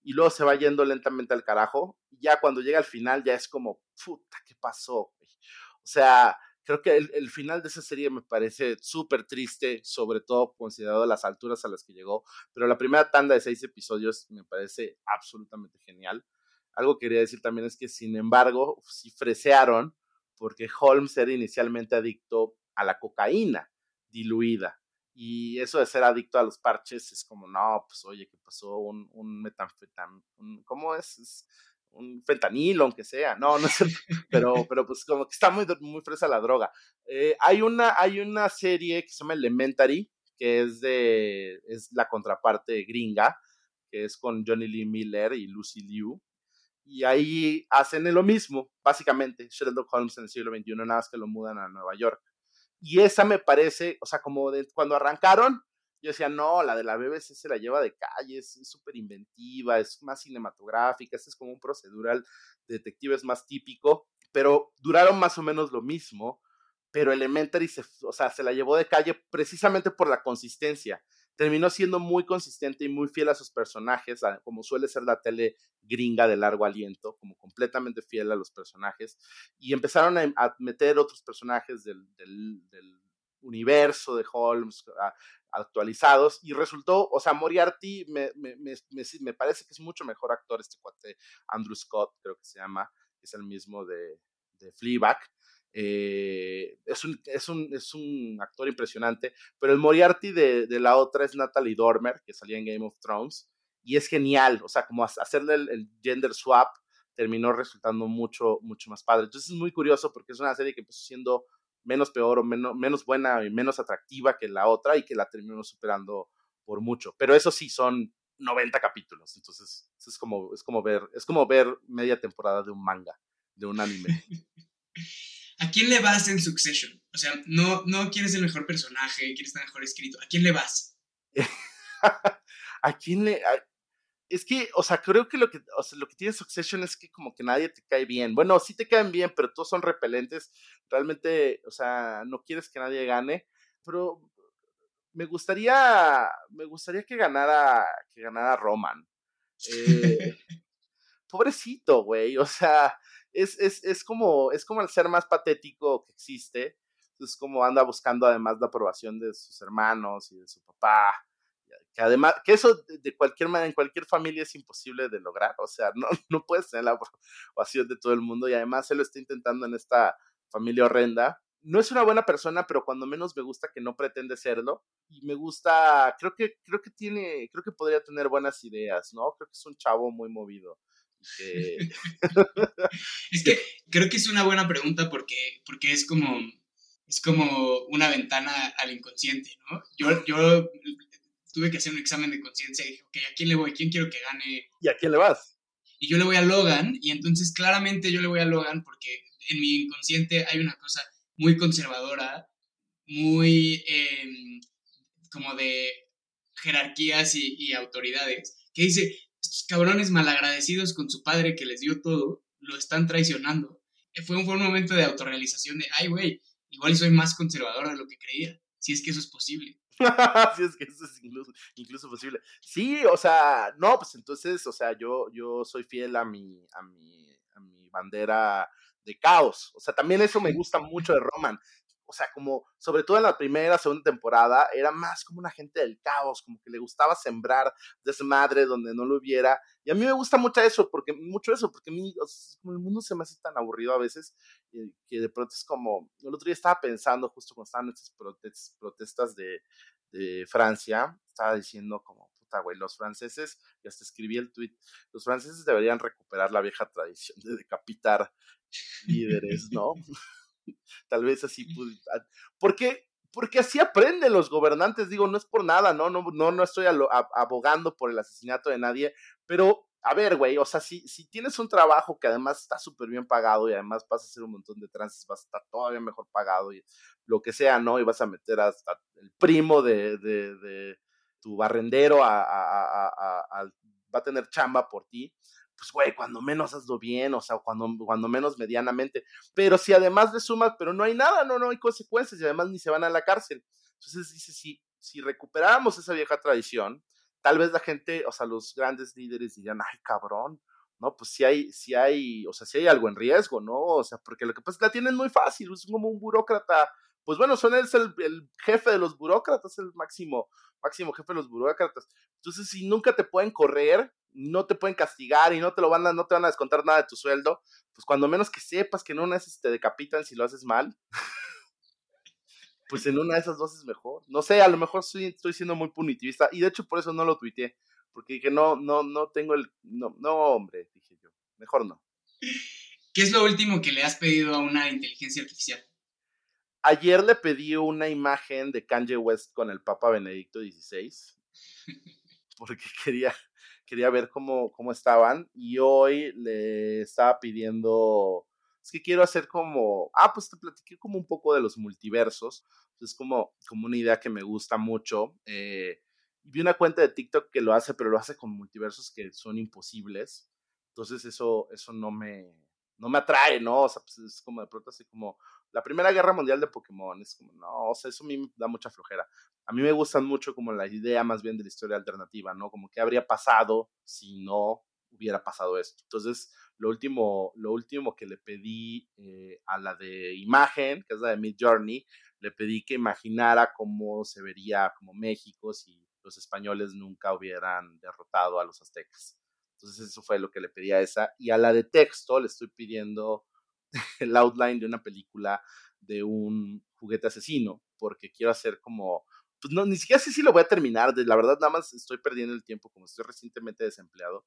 y luego se va yendo lentamente al carajo. Ya cuando llega al final ya es como, puta, ¿qué pasó? O sea, creo que el, final de esa serie me parece súper triste, sobre todo considerado las alturas a las que llegó, pero la primera tanda de seis episodios me parece absolutamente genial. Algo que quería decir también es que, sin embargo, sí fresearon porque Holmes era inicialmente adicto a la cocaína diluida. Y eso de ser adicto a los parches es como, no, pues oye, ¿qué pasó? Un, un metanfetam, ¿cómo es? es un fentanilo, aunque sea, no, no sé, [LAUGHS] pero, pero pues como que está muy, muy fresa la droga. Eh, hay, una, hay una serie que se llama Elementary, que es de, es la contraparte gringa, que es con Johnny Lee Miller y Lucy Liu, y ahí hacen lo mismo, básicamente, Sherlock Holmes en el siglo XXI, nada más que lo mudan a Nueva York. Y esa me parece, o sea, como de, cuando arrancaron, yo decía, no, la de la BBC se la lleva de calle, es súper inventiva, es más cinematográfica, este es como un procedural de detective, es más típico, pero duraron más o menos lo mismo, pero Elementary se, o sea, se la llevó de calle precisamente por la consistencia. Terminó siendo muy consistente y muy fiel a sus personajes, como suele ser la tele gringa de largo aliento, como completamente fiel a los personajes, y empezaron a, meter otros personajes del, del, del universo de Holmes, actualizados y resultó, o sea, Moriarty me, me, me, me, parece que es mucho mejor actor este cuate, Andrew Scott, creo que se llama, es el mismo de, de Fleabag. Eh, es, un, es, un, es un actor impresionante, pero el Moriarty de, de, la otra es Natalie Dormer, que salía en Game of Thrones, y es genial, o sea, como hacerle el, el gender swap terminó resultando mucho, mucho más padre. Entonces es muy curioso porque es una serie que empezó siendo menos peor o menos, menos buena y menos atractiva que la otra y que la terminó superando por mucho. Pero eso sí, son 90 capítulos, entonces es como, es como, ver, es como ver media temporada de un manga, de un anime. [LAUGHS] ¿A quién le vas en Succession? O sea, no, no quién es el mejor personaje, quién está mejor escrito. ¿A quién le vas? [LAUGHS] ¿A quién le.? Es que, o sea, creo que lo que, o sea, lo que tiene Succession es que como que nadie te cae bien. Bueno, sí te caen bien, pero todos son repelentes. Realmente, o sea, no quieres que nadie gane. Pero me gustaría, me gustaría que ganara, que ganara Roman. Eh, [LAUGHS] pobrecito, güey. O sea, es, es, es, como, es como el ser más patético que existe. Es como anda buscando además la aprobación de sus hermanos y de su papá que además, que eso de cualquier manera, en cualquier familia es imposible de lograr, o sea, [LAUGHS] no, no puedes tener la aprobación de todo el mundo y además él lo está intentando en esta familia horrenda. No es una buena persona, pero cuando menos me gusta que no pretende serlo y me gusta, creo que creo que tiene, creo que podría tener buenas ideas, ¿no? Creo que es un chavo muy movido. [LAUGHS] [LAUGHS] es que creo que es una buena pregunta porque, porque es como es como una ventana al inconsciente, ¿no? Yo, yo tuve que hacer un examen de conciencia y dije, ok, ¿a quién le voy? ¿Quién quiero que gane? ¿Y a quién le vas? Y yo le voy a Logan, y entonces claramente yo le voy a Logan porque en mi inconsciente hay una cosa muy conservadora, muy em, como de jerarquías y, y autoridades, que dice, estos cabrones malagradecidos con su padre que les dio todo, lo están traicionando. Fue un, fue un momento de autorrealización de, ay, güey, igual soy más conservador de lo que creía, si es que eso es posible. [LAUGHS] si es que eso es incluso, incluso, posible. Sí, o sea, no, pues entonces, o sea, yo, yo soy fiel a mi, a mi, a mi bandera de caos. O sea, también eso me gusta mucho de Roman o sea, como sobre todo en la primera, segunda temporada, era más como una gente del caos, como que le gustaba sembrar desmadre donde no lo hubiera. Y a mí me gusta mucho eso, porque mucho eso, porque a mí, el mundo se me hace tan aburrido a veces, eh, que de pronto es como, el otro día estaba pensando, justo cuando estaban estas protestas de, de Francia, estaba diciendo como, puta, güey, los franceses, y hasta escribí el tweet, los franceses deberían recuperar la vieja tradición de decapitar líderes, ¿no? [LAUGHS] [LAUGHS] Tal vez así, pues, porque porque así aprenden los gobernantes, digo, no es por nada, ¿no? No, no, no estoy abogando por el asesinato de nadie, pero a ver, güey, o sea, si, si tienes un trabajo que además está súper bien pagado y además vas a hacer un montón de trances, vas a estar todavía mejor pagado y lo que sea, ¿no? Y vas a meter hasta el primo de, de, de tu barrendero a, a, a, va a tener chamba por ti pues, güey, cuando menos hazlo bien, o sea, cuando, cuando menos medianamente. Pero si además le sumas, pero no hay nada, no, no hay consecuencias y además ni se van a la cárcel. Entonces dice, si, si recuperáramos esa vieja tradición, tal vez la gente, o sea, los grandes líderes dirían, ay, cabrón, ¿no? Pues si hay, si hay, o sea, si hay algo en riesgo, ¿no? O sea, porque lo que pasa es que la tienen muy fácil, es como un burócrata, pues bueno, son él el, el jefe de los burócratas, el máximo, máximo jefe de los burócratas. Entonces, si nunca te pueden correr, no te pueden castigar y no te lo van a, no te van a descontar nada de tu sueldo, pues cuando menos que sepas que en una de esas te decapitan si lo haces mal, [LAUGHS] pues en una de esas dos es mejor. No sé, a lo mejor estoy, siendo muy punitivista y de hecho por eso no lo tuiteé, porque dije, no, no, no tengo el, no, no, hombre, dije yo, mejor no. ¿Qué es lo último que le has pedido a una inteligencia artificial? Ayer le pedí una imagen de Kanye West con el Papa Benedicto XVI, [LAUGHS] porque quería, quería ver cómo, cómo estaban y hoy le estaba pidiendo, es que quiero hacer como, ah, pues te platiqué como un poco de los multiversos, es como, como una idea que me gusta mucho. Eh, vi una cuenta de TikTok que lo hace, pero lo hace con multiversos que son imposibles. Entonces eso, eso no me, no me atrae, ¿no? O sea, pues es como de pronto así como la Primera Guerra Mundial de Pokémon, es como, no, o sea, eso a mí me da mucha flojera a mí me gustan mucho como la idea más bien de la historia alternativa, ¿no? Como qué habría pasado si no hubiera pasado esto. Entonces, lo último, lo último que le pedí eh, a la de imagen, que es la de Mid Journey, le pedí que imaginara cómo se vería como México si los españoles nunca hubieran derrotado a los aztecas. Entonces, eso fue lo que le pedí a esa. Y a la de texto le estoy pidiendo [LAUGHS] el outline de una película de un juguete asesino, porque quiero hacer como pues no, ni siquiera sé si lo voy a terminar, de, la verdad nada más estoy perdiendo el tiempo, como estoy recientemente desempleado,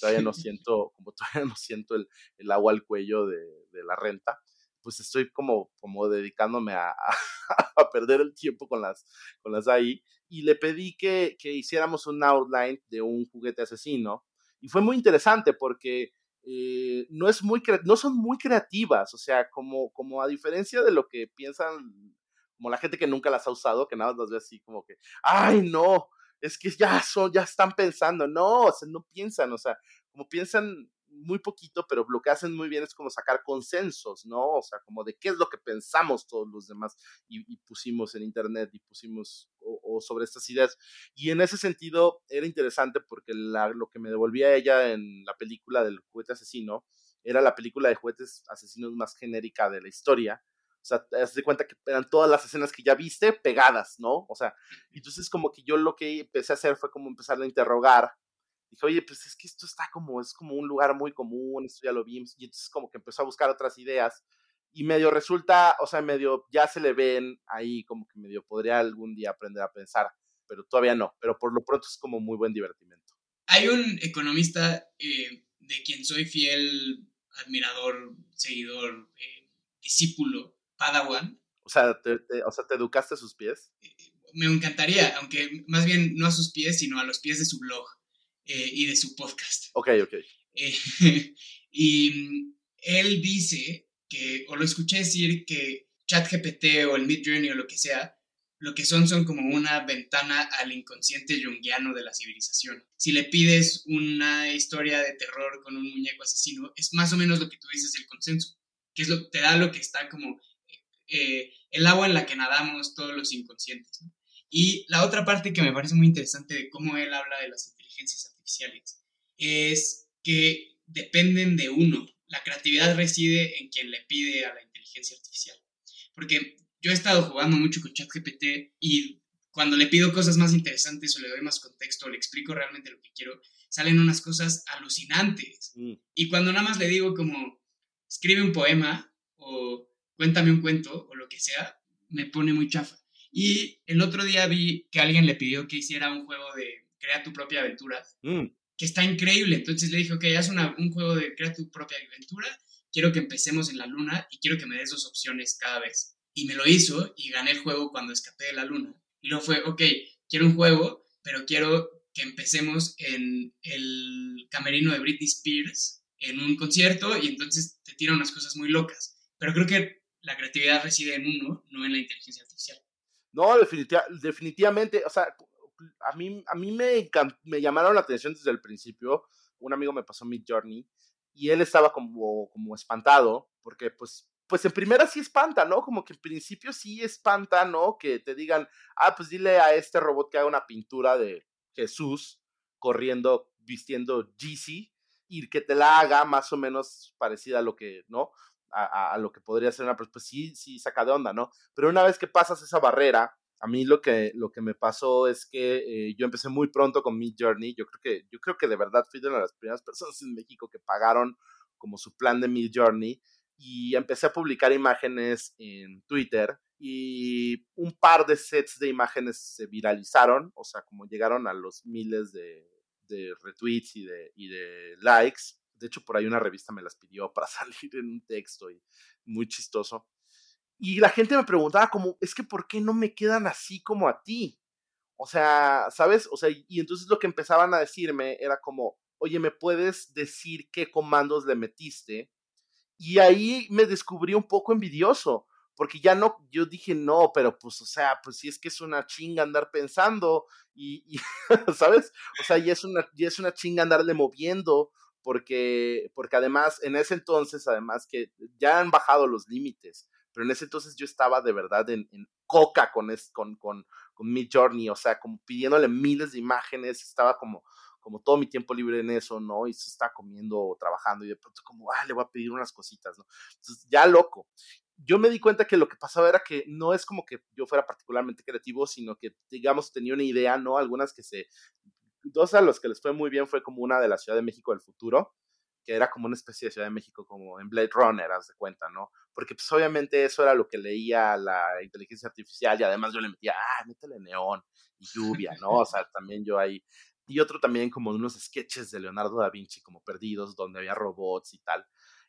todavía no [LAUGHS] siento, como todavía no siento el, el agua al cuello de, de, la renta, pues estoy como, como dedicándome a, a, [LAUGHS] perder el tiempo con las, con las AI, y le pedí que, que hiciéramos un outline de un juguete asesino, y fue muy interesante porque eh, no, es muy, no son muy creativas, o sea, como, como a diferencia de lo que piensan como la gente que nunca las ha usado, que nada más las ve así como que, ay, no, es que ya son, ya están pensando, no, o sea, no piensan, o sea, como piensan muy poquito, pero lo que hacen muy bien es como sacar consensos, ¿no? O sea, como de qué es lo que pensamos todos los demás y, pusimos en internet y pusimos o, sobre estas ideas. Y en ese sentido era interesante porque la, lo que me devolvía ella en la película del juguete asesino era la película de juguetes asesinos más genérica de la historia o sea, te das cuenta que eran todas las escenas que ya viste pegadas, ¿no? O sea, entonces como que yo lo que empecé a hacer fue como empezar a interrogar. Dije, oye, pues es que esto está como, es como un lugar muy común, esto ya lo vimos. Y entonces como que empezó a buscar otras ideas. Y medio resulta, o sea, medio ya se le ven ahí, como que medio podría algún día aprender a pensar, pero todavía no. Pero por lo pronto es como muy buen divertimento. Hay un economista eh, de quien soy fiel admirador, seguidor, eh, discípulo, Padawan. O sea, te, o sea, ¿te educaste a sus pies? me encantaría, aunque más bien no a sus pies, sino a los pies de su blog eh, y de su podcast. Ok, ok. Eh, [LAUGHS] y él dice que, o lo escuché decir que ChatGPT o el Midjourney o lo que sea, lo que son son como una ventana al inconsciente junguiano de la civilización. Si le pides una historia de terror con un muñeco asesino, es más o menos lo que tú dices del consenso, que es lo te da lo que está como eh, el agua en la que nadamos todos los inconscientes. Y la otra parte que me parece muy interesante de cómo él habla de las inteligencias artificiales es que dependen de uno. La creatividad reside en quien le pide a la inteligencia artificial. Porque yo he estado jugando mucho con ChatGPT y cuando le pido cosas más interesantes o le doy más contexto o le explico realmente lo que quiero, salen unas cosas alucinantes. Mm. Y cuando nada más le digo como, escribe un poema o cuéntame un cuento o lo que sea, me pone muy chafa. Y el otro día vi que alguien le pidió que hiciera un juego de crea tu propia aventura, mm. que está increíble. Entonces le dije, ok, haz un juego de crea tu propia aventura, quiero que empecemos en la luna y quiero que me des dos opciones cada vez. Y me lo hizo y gané el juego cuando escapé de la luna. Y luego fue, ok, quiero un juego, pero quiero que empecemos en el camerino de Britney Spears en un concierto y entonces te tira unas cosas muy locas. Pero creo que la creatividad reside en uno, no en la inteligencia artificial. No, definitivamente, o sea, a mí, a mí me, me llamaron la atención desde el principio. Un amigo me pasó Mid Journey y él estaba como, como espantado, porque pues, pues en primera sí espanta, ¿no? Como que en principio sí espanta, ¿no? Que te digan, ah, pues dile a este robot que haga una pintura de Jesús corriendo, vistiendo Jeezy y que te la haga más o menos parecida a lo que, ¿no? a, lo que podría ser una, pues, pues sí, sí saca de onda, ¿no? Pero una vez que pasas esa barrera, a mí lo que, lo que me pasó es que eh, yo empecé muy pronto con Mid Journey. Yo creo que, yo creo que de verdad fui de una de las primeras personas en México que pagaron como su plan de Mid Journey. Y empecé a publicar imágenes en Twitter y un par de sets de imágenes se viralizaron, o sea, como llegaron a los miles de, de retweets y de, y de likes. De hecho, por ahí una revista me las pidió para [LAUGHS] salir en un texto y muy chistoso. Y la gente me preguntaba como, es que ¿por qué no me quedan así como a ti? O sea, ¿sabes? O sea, y entonces lo que empezaban a decirme era como, oye, ¿me puedes decir qué comandos le metiste? Y ahí me descubrí un poco envidioso, porque ya no, yo dije, no, pero pues, o sea, pues si es que es una chinga andar pensando y, [LAUGHS] ¿sabes? O sea, ya es una, ya es una chinga andarle moviendo, porque, porque además, en ese entonces, además que ya han bajado los límites, pero en ese entonces yo estaba de verdad en, coca con, mi journey, o sea, como pidiéndole miles de imágenes, estaba como, como todo mi tiempo libre en eso, ¿no? Y se está comiendo o trabajando y de pronto como, ah, le voy a pedir unas cositas, ¿no? Entonces, ya loco. Yo me di cuenta que lo que pasaba era que no es como que yo fuera particularmente creativo, sino que, digamos, tenía una idea, ¿no? Algunas que se dos a los que les fue muy bien fue como una de la Ciudad de México del futuro, que era como una especie de Ciudad de México como en Blade Runner, haz de cuenta, ¿no? Porque pues obviamente eso era lo que leía la inteligencia artificial y además yo le metía, ah, métele neón y lluvia, ¿no? O sea, también yo ahí... Y otro también como unos sketches de Leonardo da Vinci como perdidos, donde había robots y tal.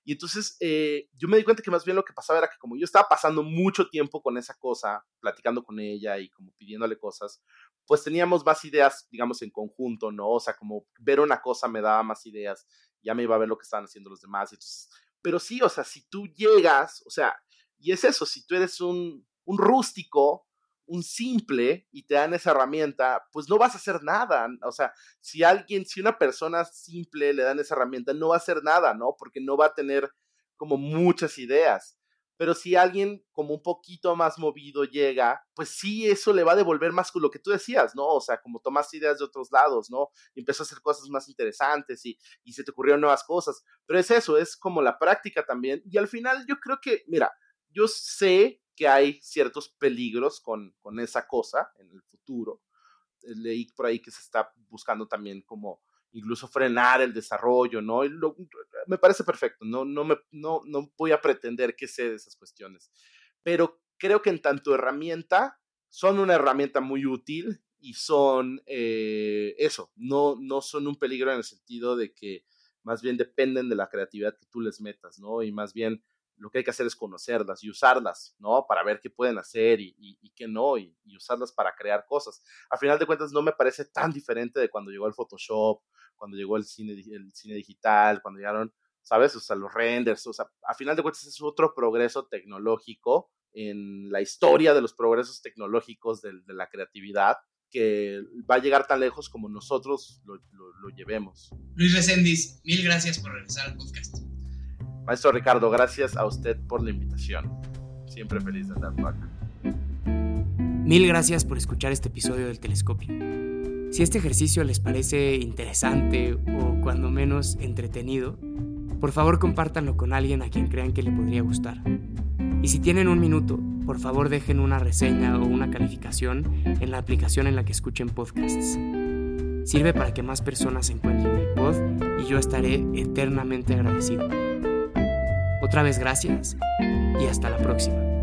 Y entonces eh, yo me di cuenta que más bien lo que pasaba era que como yo estaba pasando mucho tiempo con esa cosa, platicando con ella y como pidiéndole cosas, pues teníamos más ideas, digamos, en conjunto, ¿no? O sea, como ver una cosa me daba más ideas, ya me iba a ver lo que estaban haciendo los demás. Entonces, pero sí, o sea, si tú llegas, o sea, y es eso, si tú eres un, un rústico, un simple y te dan esa herramienta, pues no vas a hacer nada. O sea, si alguien, si una persona simple le dan esa herramienta, no va a hacer nada, ¿no? Porque no va a tener como muchas ideas. Pero si alguien como un poquito más movido llega, pues sí, eso le va a devolver más con lo que tú decías, ¿no? O sea, como tomas ideas de otros lados, ¿no? Y empezó a hacer cosas más interesantes y, y se te ocurrieron nuevas cosas. Pero es eso, es como la práctica también. Y al final yo creo que, mira, yo sé que hay ciertos peligros con, con esa cosa en el futuro. Eh, leí por ahí que se está buscando también como incluso frenar el desarrollo, ¿no? me parece perfecto, no, no, me, no, no voy a pretender que sé de esas cuestiones, pero creo que en tanto herramienta, son una herramienta muy útil y son eh, eso, no, no son un peligro en el sentido de que más bien dependen de la creatividad que tú les metas, ¿no? Y más bien lo que hay que hacer es conocerlas y usarlas, ¿no? Para ver qué pueden hacer y, y, qué no, y, usarlas para crear cosas. A final de cuentas, no me parece tan diferente de cuando llegó el Photoshop, cuando llegó el cine, el cine digital, cuando llegaron, ¿sabes? O sea, los renders, o sea, a final de cuentas es otro progreso tecnológico en la historia de los progresos tecnológicos de, de la creatividad que va a llegar tan lejos como nosotros lo, lo, llevemos. Luis Reséndiz, mil gracias por regresar al podcast. Maestro Ricardo, gracias a usted por la invitación. Siempre feliz de estar por acá. Mil gracias por escuchar este episodio del Telescopio. Si este ejercicio les parece interesante o cuando menos entretenido, por favor compártanlo con alguien a quien crean que le podría gustar. Y si tienen un minuto, por favor dejen una reseña o una calificación en la aplicación en la que escuchen podcasts. Sirve para que más personas encuentren el pod y yo estaré eternamente agradecido. Otra vez gracias y hasta la próxima.